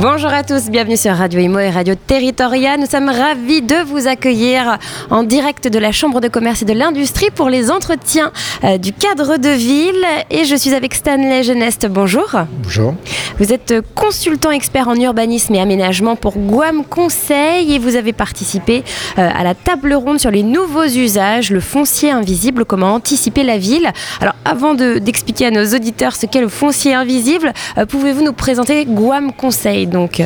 Bonjour à tous, bienvenue sur Radio Imo et Radio Territoria. Nous sommes ravis de vous accueillir en direct de la Chambre de commerce et de l'industrie pour les entretiens euh, du cadre de ville. Et je suis avec Stanley Geneste. Bonjour. Bonjour. Vous êtes consultant expert en urbanisme et aménagement pour Guam Conseil et vous avez participé euh, à la table ronde sur les nouveaux usages, le foncier invisible, comment anticiper la ville. Alors avant d'expliquer à nos auditeurs ce qu'est le foncier invisible, euh, pouvez-vous nous présenter Guam Conseil? Donc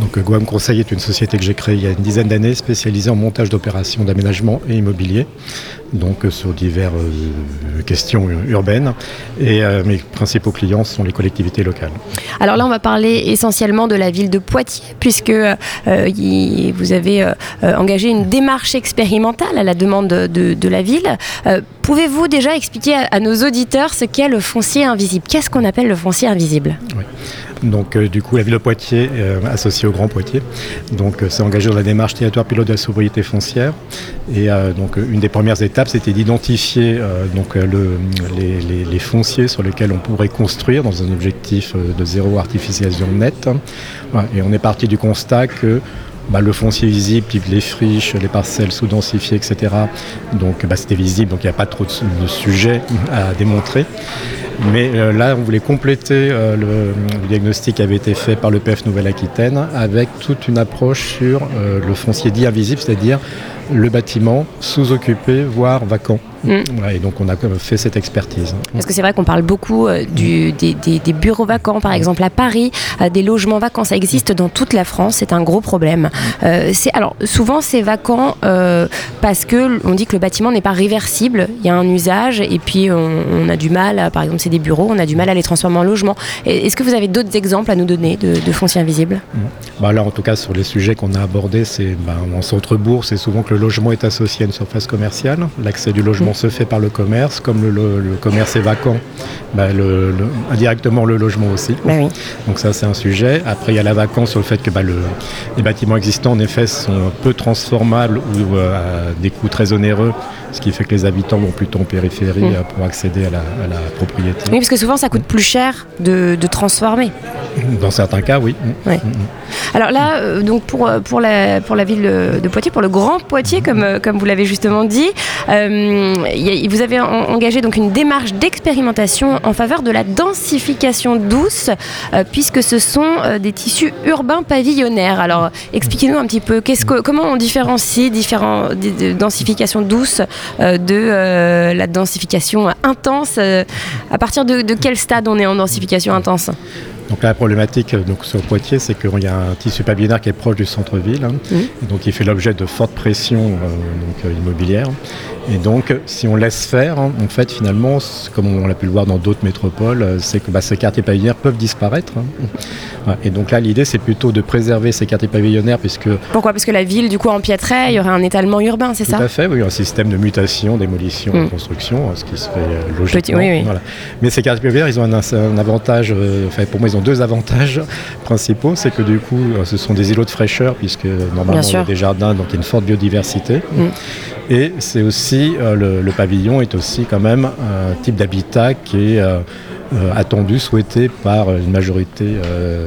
donc Guam Conseil est une société que j'ai créée il y a une dizaine d'années spécialisée en montage d'opérations d'aménagement et immobilier, donc sur diverses euh, questions urbaines. Et euh, mes principaux clients sont les collectivités locales. Alors là, on va parler essentiellement de la ville de Poitiers, puisque euh, vous avez engagé une démarche expérimentale à la demande de, la ville. Pouvez-vous déjà expliquer à, nos auditeurs ce qu'est le foncier invisible? Qu'est-ce qu'on appelle le foncier invisible? Donc euh, du coup la ville de Poitiers euh, associée au Grand Poitiers. Donc euh, s'est engagé dans la démarche territoire pilote de la sobriété foncière. Et donc une des premières étapes c'était d'identifier donc les, fonciers sur lesquels on pourrait construire dans un objectif de zéro artificialisation nette. Et on est parti du constat que bah, le foncier visible, type les friches, les parcelles sous-densifiées, etc. Donc bah, c'était visible, donc il n'y a pas trop de, de sujets à démontrer. Mais euh, là, on voulait compléter euh, le, diagnostic qui avait été fait par le PF Nouvelle-Aquitaine avec toute une approche sur euh, le foncier dit invisible, c'est-à-dire le bâtiment sous-occupé, voire vacant. Mm. et donc on a fait cette expertise. Parce que c'est vrai qu'on parle beaucoup du, des, bureaux vacants, par exemple à Paris, des logements vacants. Ça existe dans toute la France, c'est un gros problème. c'est alors souvent c'est vacant parce que on dit que le bâtiment n'est pas réversible. Il y a un usage et puis on, a du mal, par exemple c'est des bureaux, on a du mal à les transformer en logement. Est-ce que vous avez d'autres exemples à nous donner de, fonciers invisibles mmh. bah Là, en tout cas, sur les sujets qu'on a abordés, c'est bah, en centre-bourg, c'est souvent que le logement est associé à une surface commerciale. L'accès du logement. Se fait par le commerce. Comme le, commerce est vacant, bah, indirectement le logement aussi. Bah Donc ça, c'est un sujet. Après, il y a la vacance sur le fait que les bâtiments existants, en effet, sont peu transformables ou euh, à des coûts très onéreux ce qui fait que les habitants vont plutôt en périphérie mmh. euh, pour accéder à la, propriété. Oui, parce que souvent ça coûte plus cher de, transformer. Dans certains cas, oui. Alors là, euh, donc pour, euh, pour, la, pour la ville de Poitiers, pour le Grand Poitiers, comme, comme vous l'avez justement dit, vous avez engagé donc une démarche d'expérimentation en faveur de la densification douce, puisque ce sont des tissus urbains pavillonnaires. Alors expliquez-nous un petit peu comment on différencie différentes densifications douces euh, de euh, la densification intense. Euh, à partir de, quel stade on est en densification intense? Donc la problématique donc, sur Poitiers, c'est qu'il y a un tissu pavillonnaire qui est proche du centre-ville, hein. mmh. donc il fait l'objet de fortes pressions donc, immobilières. Et donc, si on laisse faire, hein, en fait, finalement, comme on l'a pu le voir dans d'autres métropoles, euh, c'est que bah, ces quartiers pavillonnaires peuvent disparaître. Hein. Et donc là, l'idée, c'est plutôt de préserver ces quartiers pavillonnaires, puisque... Pourquoi? Parce que la ville, du coup, empiéterait, il y aurait un étalement urbain, c'est ça? Tout à fait, oui, un système de mutation, démolition, mm. construction, ce qui serait euh, logiquement. Mais ces quartiers pavillonnaires, ils ont un, avantage, euh, enfin, pour moi, ils ont deux avantages principaux. C'est que du coup, ce sont des îlots de fraîcheur, puisque normalement, il y a des jardins, donc il y a une forte biodiversité. Mm. Et c'est aussi, euh, le, pavillon est aussi quand même un type d'habitat qui est euh, euh, attendu, souhaité par une majorité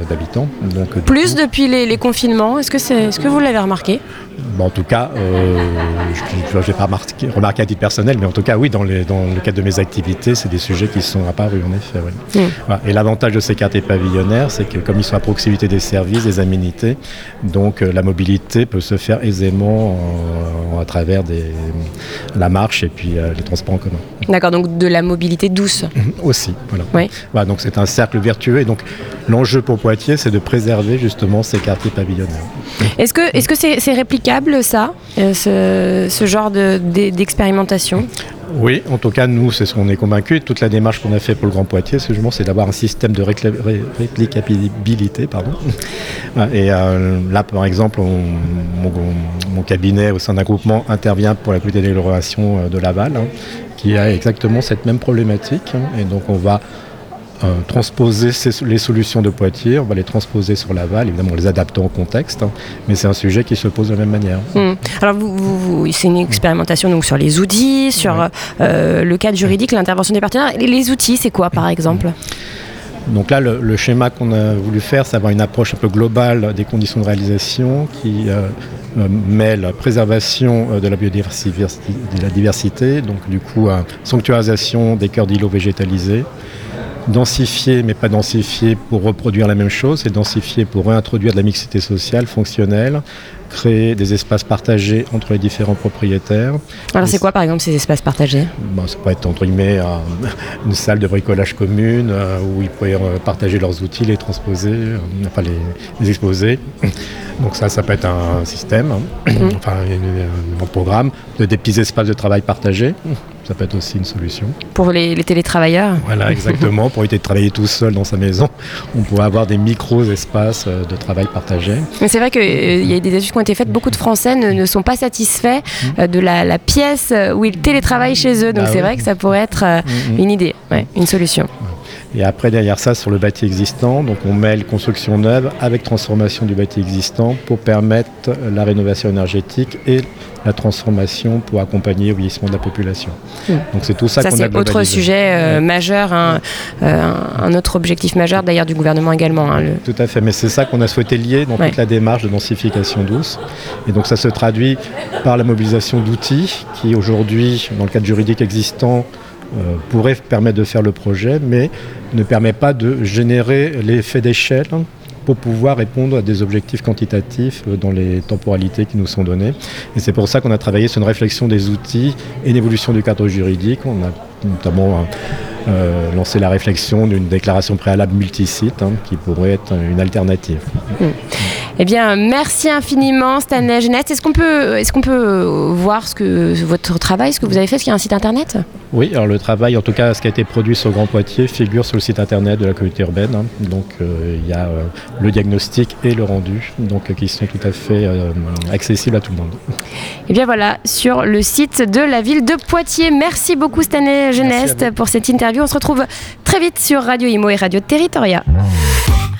d'habitants. Plus depuis les, confinements, est-ce que, c'est, est-ce que vous l'avez remarqué? En tout cas, euh, je ne vais pas remarquer, à titre personnel, mais en tout cas, oui, dans, le cadre de mes activités, c'est des sujets qui sont apparus, en effet. Mm. Et l'avantage de ces quartiers pavillonnaires, c'est que comme ils sont à proximité des services, des aménités, donc euh, la mobilité peut se faire aisément à travers la marche et puis euh, les transports en commun. D'accord, donc de la mobilité douce. Aussi, voilà. donc c'est un cercle vertueux. Et donc l'enjeu pour Poitiers, c'est de préserver justement ces quartiers pavillonnaires. Est-ce que c'est -ce c'est réplicable ça, euh, ce, genre d'expérimentation? Oui, en tout cas, nous, c'est ce qu'on est convaincu. Toute la démarche qu'on a fait pour le Grand Poitiers, c'est d'avoir un système de réplicabilité. Pardon. Et euh, là, par exemple, mon, cabinet au sein d'un groupement intervient pour la communauté d'amélioration euh, de Laval, hein, qui a exactement cette même problématique. Et donc, on va transposer les solutions de Poitiers, on va les transposer sur Laval, évidemment en les adaptant au contexte, hein, mais c'est un sujet qui se pose de la même manière. Hmm. Alors vous, c'est une expérimentation donc sur les outils, sur le cadre juridique, l'intervention des partenaires. Les outils, c'est quoi par exemple? Donc là, le, schéma qu'on a voulu faire, c'est avoir une approche un peu globale des conditions de réalisation qui euh, euh, mêle préservation euh, de la biodiversité, de la diversité, donc du coup sanctuarisation des cœurs d'îlots végétalisés, densifier mais pas densifier pour reproduire la même chose, c'est densifier pour réintroduire de la mixité sociale fonctionnelle, créer des espaces partagés entre les différents propriétaires. Alors c'est quoi par exemple ces espaces partagés? Bon, Ça peut être entre guillemets une salle de bricolage commune euh, où ils pourraient euh, partager leurs outils, les transposer, euh, enfin les, exposer. Donc ça, ça peut être un système, hein. mmh. enfin un programme, de, des petits espaces de travail partagés ça peut être aussi une solution. Pour les, télétravailleurs Voilà, exactement. pour éviter de travailler tout seul dans sa maison, on pourrait avoir des micro-espaces euh, de travail partagés. Mais c'est vrai qu'il euh, y a des études qui ont été faites. Beaucoup de Français ne, sont pas satisfaits mmh. euh, de la, pièce où ils télétravaillent chez eux. Donc ah c'est vrai que ça pourrait être mmh, mmh. une idée, une solution. Et après, derrière ça, sur le bâti existant, donc on mêle construction neuve avec transformation du bâti existant pour permettre la rénovation énergétique et la transformation pour accompagner le vieillissement de la population. Donc c'est tout ça, ça qu'on a c'est autre sujet euh, majeur, euh, un, autre objectif majeur d'ailleurs du gouvernement également. Hein, tout à fait, mais c'est ça qu'on a souhaité lier dans toute la démarche de densification douce. Et donc ça se traduit par la mobilisation d'outils qui aujourd'hui, dans le cadre juridique existant, euh, pourrait permettre de faire le projet, mais ne permet pas de générer l'effet d'échelle pour pouvoir répondre à des objectifs quantitatifs euh, dans les temporalités qui nous sont données. Et c'est pour ça qu'on a travaillé sur une réflexion des outils et une évolution du cadre juridique. On a notamment euh, lancé la réflexion d'une déclaration préalable multisite hein, qui pourrait être une alternative. Hmm. Eh bien, merci infiniment, Stanley Geneste. Est-ce qu'on peut, est qu'on peut voir ce que, votre travail, ce que vous avez fait? Est-ce qu'il y a un site internet? Oui, alors le travail, en tout cas, ce qui a été produit sur Grand Poitiers, figure sur le site internet de la communauté urbaine. Hein. Donc, euh, il y a euh, le diagnostic et le rendu, donc qui sont tout à fait euh, accessibles à tout le monde. Eh bien, voilà, sur le site de la ville de Poitiers. Merci beaucoup, Stanley Geneste, pour cette interview. On se retrouve très vite sur Radio Imo et Radio Territoria.